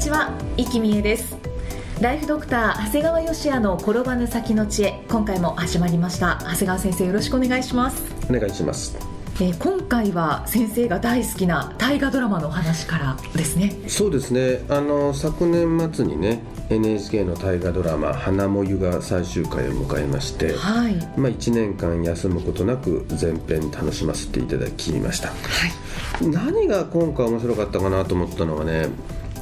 にちは、生きみえです。ライフドクター長谷川芳也の転ばぬ先の知恵今回も始まりました。長谷川先生よろしくお願いします。お願いします。えー今回は先生が大好きな大河ドラマのお話からですね。そうですね。あの昨年末にね NHK の大河ドラマ「花もゆ」が最終回を迎えまして、はい。まあ、1年間休むことなく全編楽しませていただきました。はい。何が今回面白かったかなと思ったのはね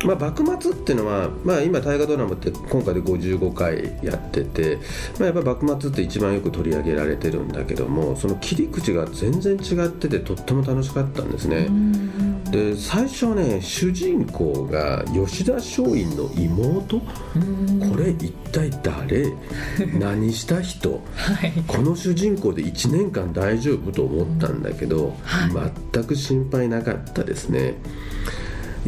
まあ、幕末っていうのは、まあ、今大河ドラマって今回で55回やってて、まあ、やっぱ幕末って一番よく取り上げられてるんだけどもその切り口が全然違っててとっても楽しかったんですね。で最初はね主人公が吉田松陰の妹？これ一体誰？何した人？はい。この主人公で1年間大丈夫と思ったんだけど、は全く心配なかったですね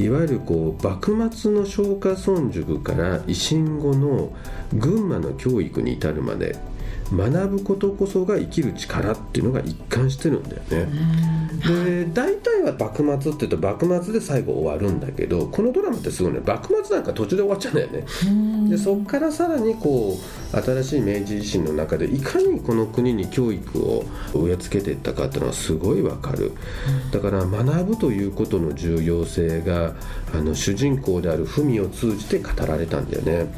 いわゆるこう幕末の松下村塾から維新後の群馬の教育に至るまで学ぶことこそが生きる力っていうのが一貫してるんだよね。で大体は幕末って言うと幕末で最後終わるんだけどこのドラマってすごいね幕末なんか途中で終わっちゃうんだよね。でそこからさらにこう新しい明治維新の中でいかにこの国に教育を植え付けていったかっていうのはすごいわかる。だから学ぶということの重要性があの主人公である文を通じて語られたんだよね。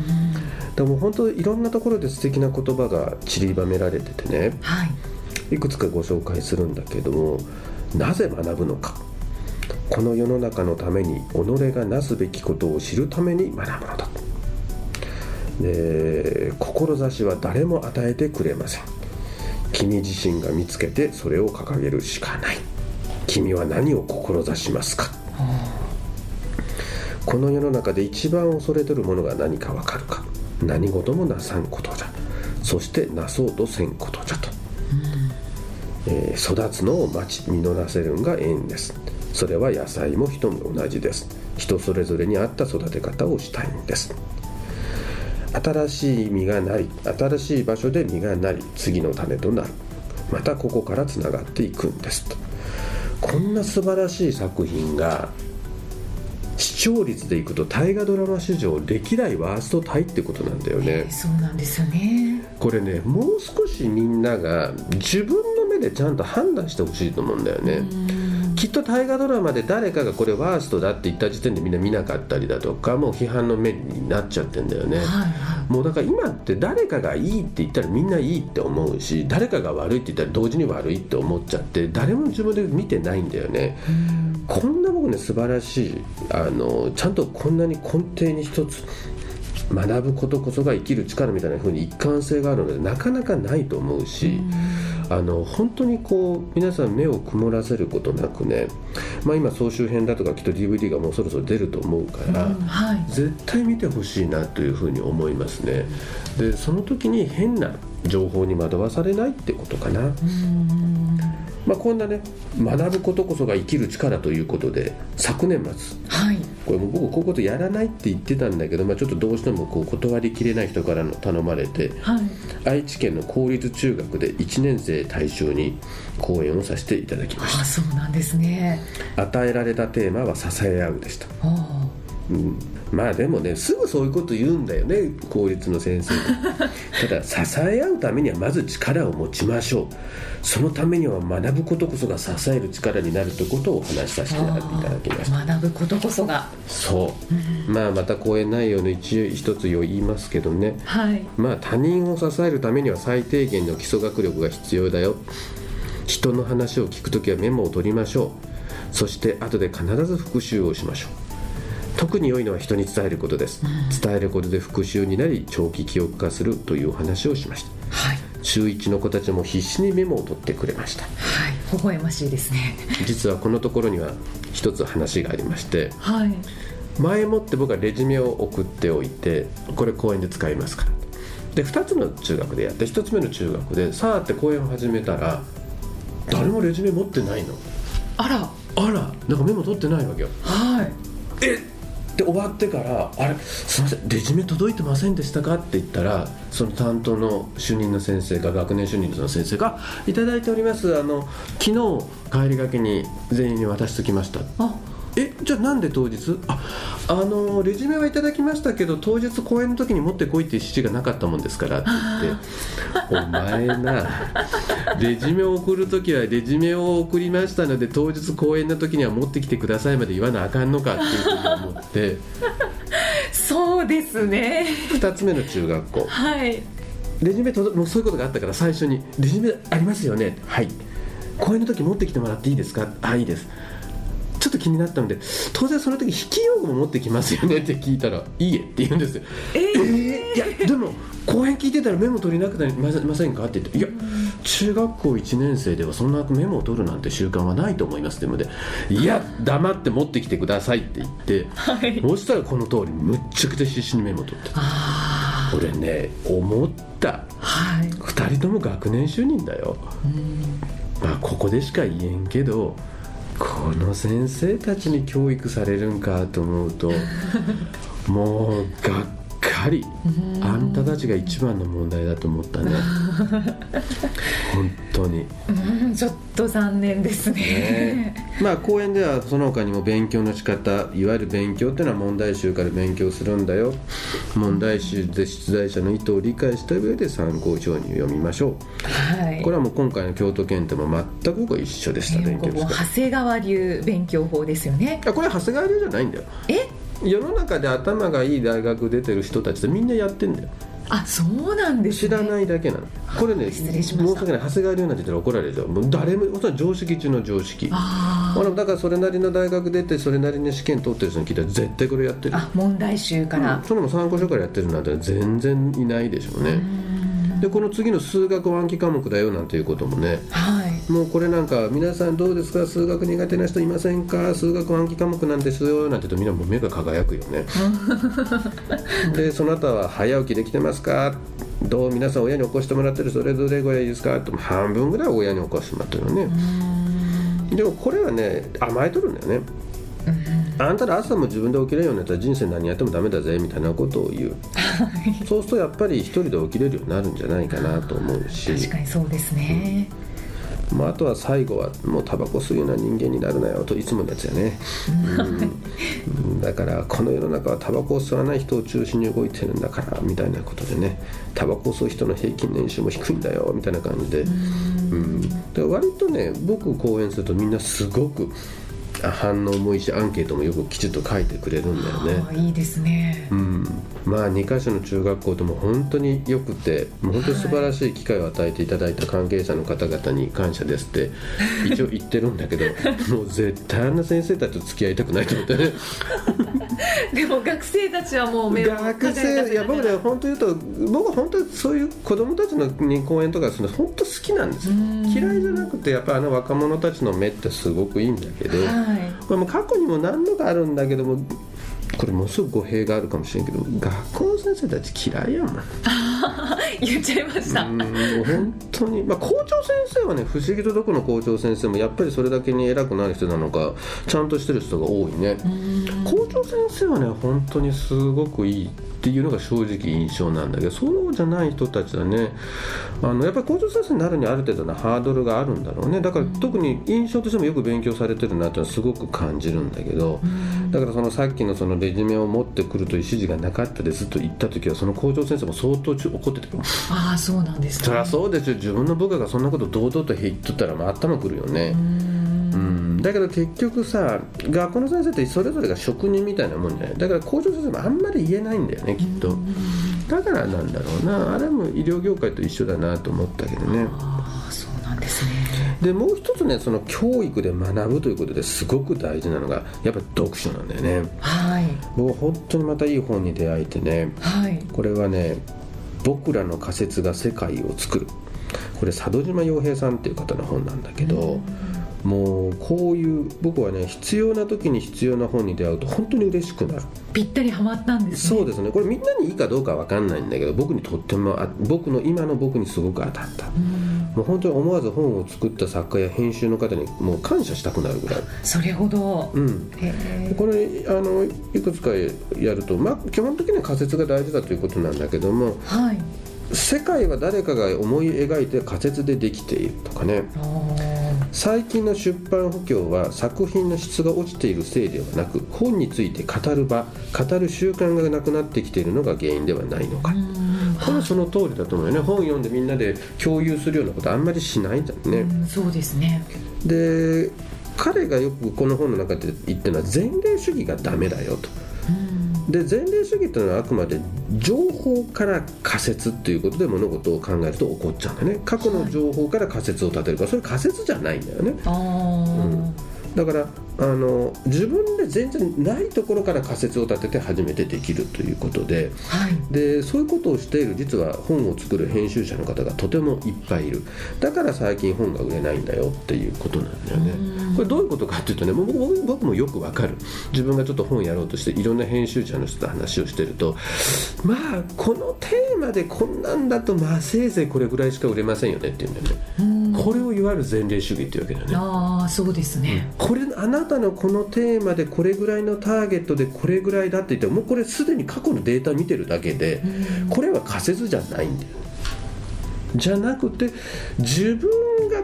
でも本当いろんなところで素敵な言葉が散りばめられててね。はい。いくつかご紹介するんだけどもなぜ学ぶのか。この世の中のために己がなすべきことを知るために学ぶのだ。で志は誰も与えてくれません。君自身が見つけてそれを掲げるしかない。君は何を志しますか。この世の中で一番恐れてるものが何かわかるか。何事もなさんことじゃ。そしてなそうとせんことじゃと、えー育つのを待ち実らせるんが縁です。それは野菜も人も同じです。人それぞれに合った育て方をしたいんです。新しい実がなり新しい場所で実がなり次の種となる。またここからつながっていくんです。とこんな素晴らしい作品が視聴率でいくと大河ドラマ史上歴代ワーストタイってことなんだよね。そうなんですよね。これねもう少しみんなが自分の目でちゃんと判断してほしいと思うんだよね。きっと大河ドラマで誰かがこれワーストだって言った時点でみんな見なかったりだとかもう批判の目になっちゃってんだよね、はいはもうだから今って誰かがいいって言ったらみんないいって思うし誰かが悪いって言ったら同時に悪いって思っちゃって誰も自分で見てないんだよね。こんな僕ね素晴らしいあのちゃんとこんなに根底に一つ学ぶことこそが生きる力みたいな風に一貫性があるのでなかなかないと思うし、あの本当にこう皆さん目を曇らせることなくね、まあ、今総集編だとかきっと DVD がもうそろそろ出ると思うから、うんはい。絶対見てほしいなというふうに思いますね。でその時に変な情報に惑わされないってことかな、まあ、こんなね学ぶことこそが生きる力ということで昨年末。はい。これもう僕こういうことやらないって言ってたんだけど、まあ、ちょっとどうしてもこう断りきれない人からの頼まれてはい愛知県の公立中学で1年生対象に講演をさせていただきましあそうなんですね。た与えられたテーマは「支え合う」でした。おー。うん、まあでもねすぐそういうこと言うんだよね公立の先生 ただ支え合うためにはまず力を持ちましょう。そのためには学ぶことこそが支える力になるということをお話しさせていただきました。学ぶことこそが。そう、まあまた講演内容の一一つを言いますけどね。はい。まあ他人を支えるためには最低限の基礎学力が必要だよ。人の話を聞くときはメモを取りましょう。そして後で必ず復習をしましょう特に良いのは人に伝えることです、伝えることで復習になり長期記憶化するというお話をしました。はい。中1の子たちも必死にメモを取ってくれました。はい。微笑ましいですね。実はこのところには一つ話がありましてはい。前もって僕はレジュメを送っておいてこれ公演で使いますから。で2つの中学でやって1つ目の中学でさあって公演を始めたら誰もレジュメ持ってないの。あら。あら。なんかメモ取ってないわけよ。はい。えで終わってから「あれすいませんレジュメ届いてませんでしたか?」って言ったらその担当の主任の先生が学年主任の先生が「いただいておりますあの昨日帰りがけに全員に渡しときました」あえじゃあなんで当日？ああのレジュメはいただきましたけど当日公演の時に持ってこいっていう指示がなかったもんですからって言って。お前なレジュメを送る時はレジュメを送りましたので当日公演の時には持ってきてくださいまで言わなあかんのかっていうふうに思って。そうですね。2つ目の中学校。はい。レジュメ届もうそういうことがあったから最初に「レジュメありますよね?」はい。公演の時持ってきてもらっていいですか?」あいいですちょっと気になったので当然その時筆記用具も持ってきますよね って聞いたら「いいえ」って言うんですよ。ええーいやでも公演聞いてたらメモ取りなくなりませんかって言って「いや中学校1年生ではそんなメモを取るなんて習慣はないと思います」って言うので「いや黙って持ってきてください」って言ってはい。そしたらこの通りむっちゃくちゃ必死にメモ取って。俺ね思った。あはい。2人とも学年主任だよ。まあここでしか言えんけどこの先生たちに教育されるんかと思うと もうがっかりあんたたちが一番の問題だと思ったね。本当に。うんちょっと残念ですね。ね。まあ講演ではその他にも勉強の仕方いわゆる勉強っていうのは問題集から勉強するんだよ。問題集で出題者の意図を理解した上で参考書に読みましょう。はい。これはもう今回の京都検定も全く僕は一緒でした勉強長谷川流勉強法ですよね。あこれは長谷川流じゃないんだよ。え？世の中で頭がいい大学出てる人たちってみんなやってんだよ。あそうなんですね。知らないだけなの。これね失礼しました。申し訳ない長谷川流なんて言ったら怒られるよ。もう誰もそれは常識中の常識。あほらだからそれなりの大学出てそれなりに試験取ってる人に聞いたら絶対これやってるー。あ問題集から、それも参考書からやってるなんて全然いないでしょうねでこの次の数学暗記科目だよなんていうこともね。はい。もうこれなんか皆さんどうですか？数学苦手な人いませんか？数学暗記科目なんですよなんて言うとみんなもう目が輝くよね。でその後は早起きできてますか？どう皆さん親に起こしてもらってるそれどれぐらいですか？って半分ぐらい親に起こしてもらってるよね。でもこれはね甘えとるんだよねあんたら朝も自分で起きれるようになったら人生何やってもダメだぜみたいなことを言う。そうするとやっぱり一人で起きれるようになるんじゃないかなと思うし。確かにそうですね、まあ、あとは最後はもうタバコ吸うような人間になるなよといつものやつやね、うん、だからこの世の中はタバコを吸わない人を中心に動いてるんだからみたいなことでね。タバコを吸う人の平均年収も低いんだよみたいな感じで、うん、で割とね僕講演するとみんなすごく反応もいいしアンケートもよくきちっと書いてくれるんだよね。いいですね。うん、まあ2か所の中学校でも本当によくてもう本当に素晴らしい機会を与えていただいた関係者の方々に感謝ですって 一応言ってるんだけどもう絶対あんな先生たちと付き合いたくないと思ってね。でも学生たちはもう目を学生いや僕ね本当言うと僕は本当にそういう子供たちのに講演とかするの本当好きなんです。よ嫌いじゃなくてやっぱあの若者たちの目ってすごくいいんだけど、はいこれも過去にも何度かあるんだけどもこれものすごく語弊があるかもしれんけど学校の先生たち嫌いやもん。言っちゃいました、うん本当に、まあ、校長先生はね不思議とどこの校長先生もやっぱりそれだけに偉くなる人なのかちゃんとしてる人が多いね。校長先生はね本当にすごくいいっていうのが正直印象なんだけどそうじゃない人たちはねあのやっぱり校長先生になるにはある程度のハードルがあるんだろうね。だから特に印象としてもよく勉強されてるなっていうのはすごく感じるんだけどだからそのさっきのそのレジュメを持ってくるという指示がなかったですと言った時はその校長先生も相当怒ってたよ。ああそうなんですねそりゃそうですよ。自分の部下がそんなこと堂々と言っとったらまあ頭くるよね。うんだけど結局さ学校の先生ってそれぞれが職人みたいなもんじゃない。だから校長先生もあんまり言えないんだよねきっと。だからなんだろうな。あれも医療業界と一緒だなと思ったけどね。ああそうなんですね。でもう一つねその教育で学ぶということですごく大事なのがやっぱ読書なんだよね。はい。僕本当にまたいい本に出会えてねはい。これはね僕らの仮説が世界を作る。これ佐渡島洋平さんっていう方の本なんだけど、もうこういう僕はね必要な時に必要な本に出会うと本当に嬉しくなる。ぴったりはまったんですね。そうですね。これみんなにいいかどうかわかんないんだけど僕にとっても僕の今の僕にすごく当たった、もう本当に思わず本を作った作家や編集の方にもう感謝したくなるぐらい。それほど、うん、これあのいくつかやると、まあ、基本的には仮説が大事だということなんだけども、はい、世界は誰かが思い描いて仮説でできているとかね最近の出版不況は作品の質が落ちているせいではなく本について語る場語る習慣がなくなってきているのが原因ではないのか。これはその通りだと思うよね。本読んでみんなで共有するようなことあんまりしないんだよね。そうですね。で彼がよくこの本の中で言ってるのは前例主義がダメだよとで前例主義というのはあくまで情報から仮説ということで物事を考えると起こっちゃうんだよね過去の情報から仮説を立てるからそれ仮説じゃないんだよね。うんだからあの自分で全然ないところから仮説を立てて初めてできるということではい、でそういうことをしている実は本を作る編集者の方がとてもいっぱいいる。だから最近本が売れないんだよっていうことなんだよね。これどういうことかっていうとね僕僕もよくわかる。自分がちょっと本やろうとしていろんな編集者の人と話をしてるとまあこのテーマでこんなんだとまあせいぜいこれぐらいしか売れませんよねっていうんだよね。これをいわゆる前例主義っていうわけだよね。ああそうですね、これあなたのこのテーマでこれぐらいのターゲットでこれぐらいだって言ってもうこれすでに過去のデータ見てるだけでこれは仮説じゃないんだよ。じゃなくて自分が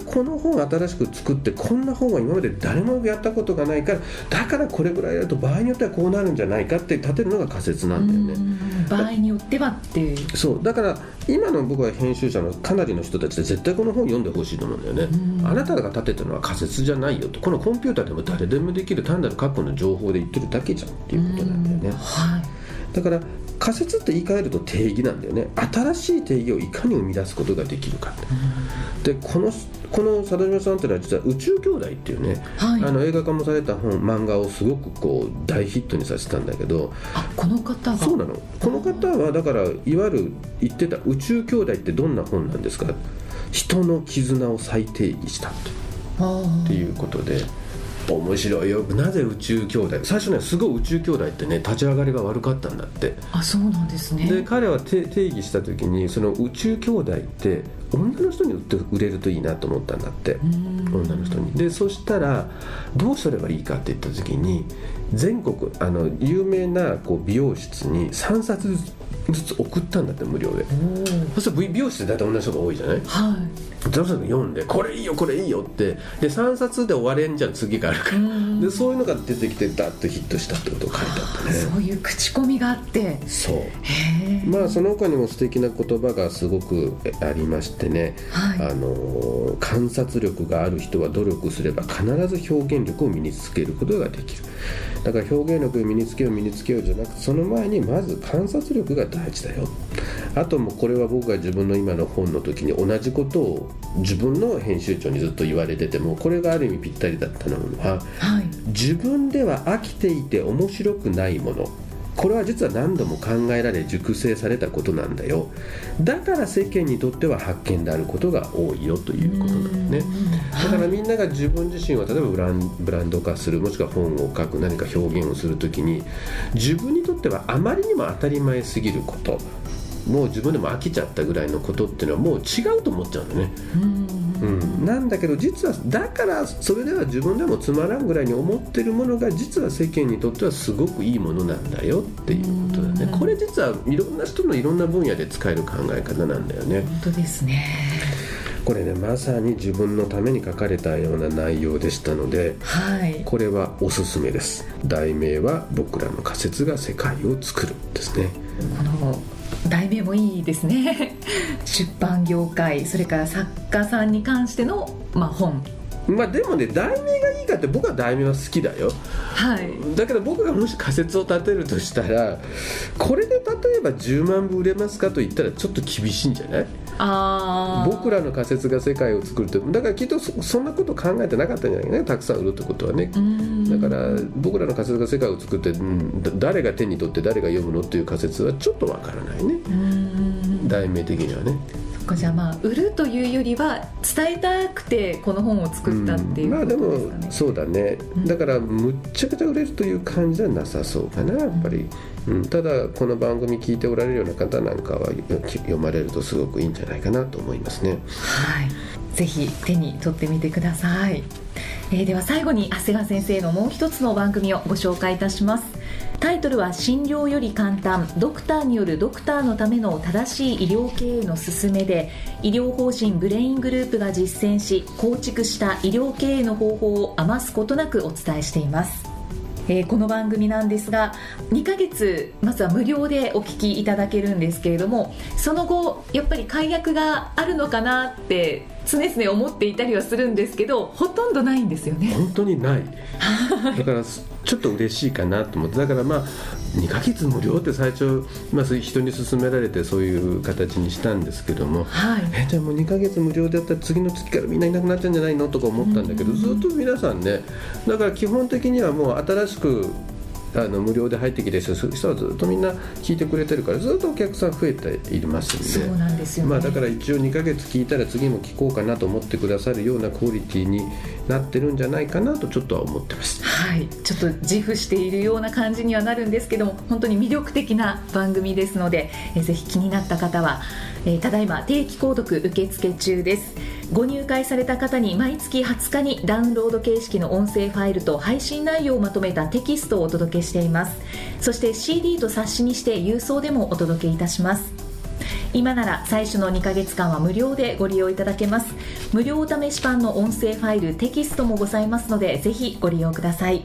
この本を新しく作ってこんな本は今まで誰もやったことがないからだからこれぐらいだと場合によってはこうなるんじゃないかって立てるのが仮説なんだよね。場合によってはっていう。そう。だから今の僕は編集者のかなりの人たちで絶対この本読んでほしいと思うんだよね。あなたが立てたのは仮説じゃないよと。このコンピューターでも誰でもできる単なる過去の情報で言ってるだけじゃんっていうことなんだよね。はい。だから仮説って言い換えると定義なんだよね。新しい定義をいかに生み出すことができるかでこのこの佐渡島さんっていうのは実は「宇宙兄弟」っていうね、はい、あの映画化もされた本漫画をすごくこう大ヒットにさせたんだけどあこの方が？そうなの。この方はだからいわゆる言ってた「宇宙兄弟」ってどんな本なんですか？人の絆を再定義したっていうことで。面白いよ。なぜ宇宙兄弟？最初ねすごい宇宙兄弟ってね立ち上がりが悪かったんだって。あそうなんですね。で彼は定義した時にその宇宙兄弟って女の人に売って売れるといいなと思ったんだって。女の人に。でそしたらどうすればいいかって言った時に全国あの有名なこう美容室に3冊ずつ送ったんだって無料で。そしたら美容室で大体同じ人が多いじゃない？はいザブ読んでこれいいよこれいいよって。で3冊で終われんじゃん次があるから。でそういうのが出てきてダッとヒットしたってことを書いてあったね。そういう口コミがあって。そう。まあその他にも素敵な言葉がすごくありましてね、はい、あの観察力がある人は努力すれば必ず表現力を身につけることができるだから表現力を身につけよう身につけようじゃなくてその前にまず観察力が大事だよ。あともこれは僕が自分の今の本の時に同じことを自分の編集長にずっと言われててもこれがある意味ぴったりだったのは、はい、自分では飽きていて面白くないものこれは実は何度も考えられ熟成されたことなんだよ。だから世間にとっては発見であることが多いよということなんですね。だからみんなが自分自身は例えばブランブランド化するもしくは本を書く何か表現をする時に自分にとってはあまりにも当たり前すぎることもう自分でも飽きちゃったぐらいのことっていうのはもう違うと思っちゃうんだね。うん、なんだけど実はだからそれでは自分でもつまらんぐらいに思ってるものが実は世間にとってはすごくいいものなんだよっていうことだね。これ実はいろんな人のいろんな分野で使える考え方なんだよね。本当ですね。これねまさに自分のために書かれたような内容でしたので、はい、これはおすすめです。題名は「僕らの仮説が世界を作る」ですね。この題名もいいですね。出版業界それから作家さんに関しての、まあ、本。まあでもね題名がいいかって僕は題名は好きだよ、はい、だけど僕がもし仮説を立てるとしたらこれで例えば10万部売れますかと言ったらちょっと厳しいんじゃない？あ僕らの仮説が世界を作るってだからきっとそんなこと考えてなかったんじゃないかねたくさん売るってことはね。だから僕らの仮説が世界を作って、うん、誰が手に取って誰が読むのっていう仮説はちょっとわからないね。題名的にはね。かじゃあまあ売るというよりは伝えたくてこの本を作ったっていうね、うん、まあでもそうだね、うん、だからむっちゃくちゃ売れるという感じはなさそうかなやっぱり、うん、うん。ただこの番組聞いておられるような方なんかは読まれるとすごくいいんじゃないかなと思いますね。はい。ぜひ手に取ってみてください。えー、では最後に長谷川先生のもう一つの番組をご紹介いたします。タイトルは診療より簡単。ドクターによるドクターのための正しい医療経営の勧めで医療法人ブレイングループが実践し構築した医療経営の方法を余すことなくお伝えしています。えー、この番組なんですが2ヶ月まずは無料でお聞きいただけるんですけれどもその後やっぱり解約があるのかなって常々思っていたりはするんですけどほとんどないんですよね。本当にない。だからちょっと嬉しいかなと思って。だからまあ2ヶ月無料って最初、まあ、人に勧められてそういう形にしたんですけども、はい、えじゃあもう2ヶ月無料でやったら次の月からみんないなくなっちゃうんじゃないの？とか思ったんだけど、ずっと皆さんねだから基本的にはもう新しくあの無料で入ってきてそういう人はずっとみんな聞いてくれてるからずっとお客さん増えていますんでそうなんですよ、ね、まあ、だから一応2ヶ月聞いたら次も聞こうかなと思ってくださるようなクオリティになってるんじゃないかなとちょっとは思ってます。はい。ちょっと自負しているような感じにはなるんですけども本当に魅力的な番組ですので、えぜひ気になった方は、えー、ただいま定期購読受付中ですご入会された方に毎月20日にダウンロード形式の音声ファイルと配信内容をまとめたテキストをお届けしています。そして CD と冊子にして郵送でもお届けいたします。今なら最初の2ヶ月間は無料でご利用いただけます。無料お試し版の音声ファイルテキストもございますのでぜひご利用ください。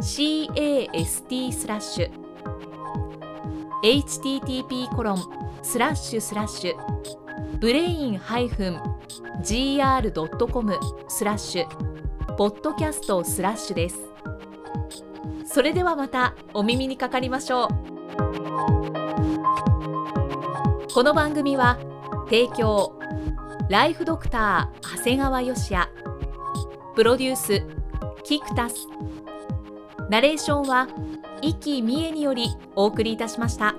cast スラッシュ http コロンスラッシュスラッシュブレイン -gr.com スラッシュポッドキャストスラッシュです。それではまたお耳にかかりましょう。この番組は提供ライフドクター長谷川芳也。プロデュースキクタス。ナレーションは生きみえによりお送りいたしました。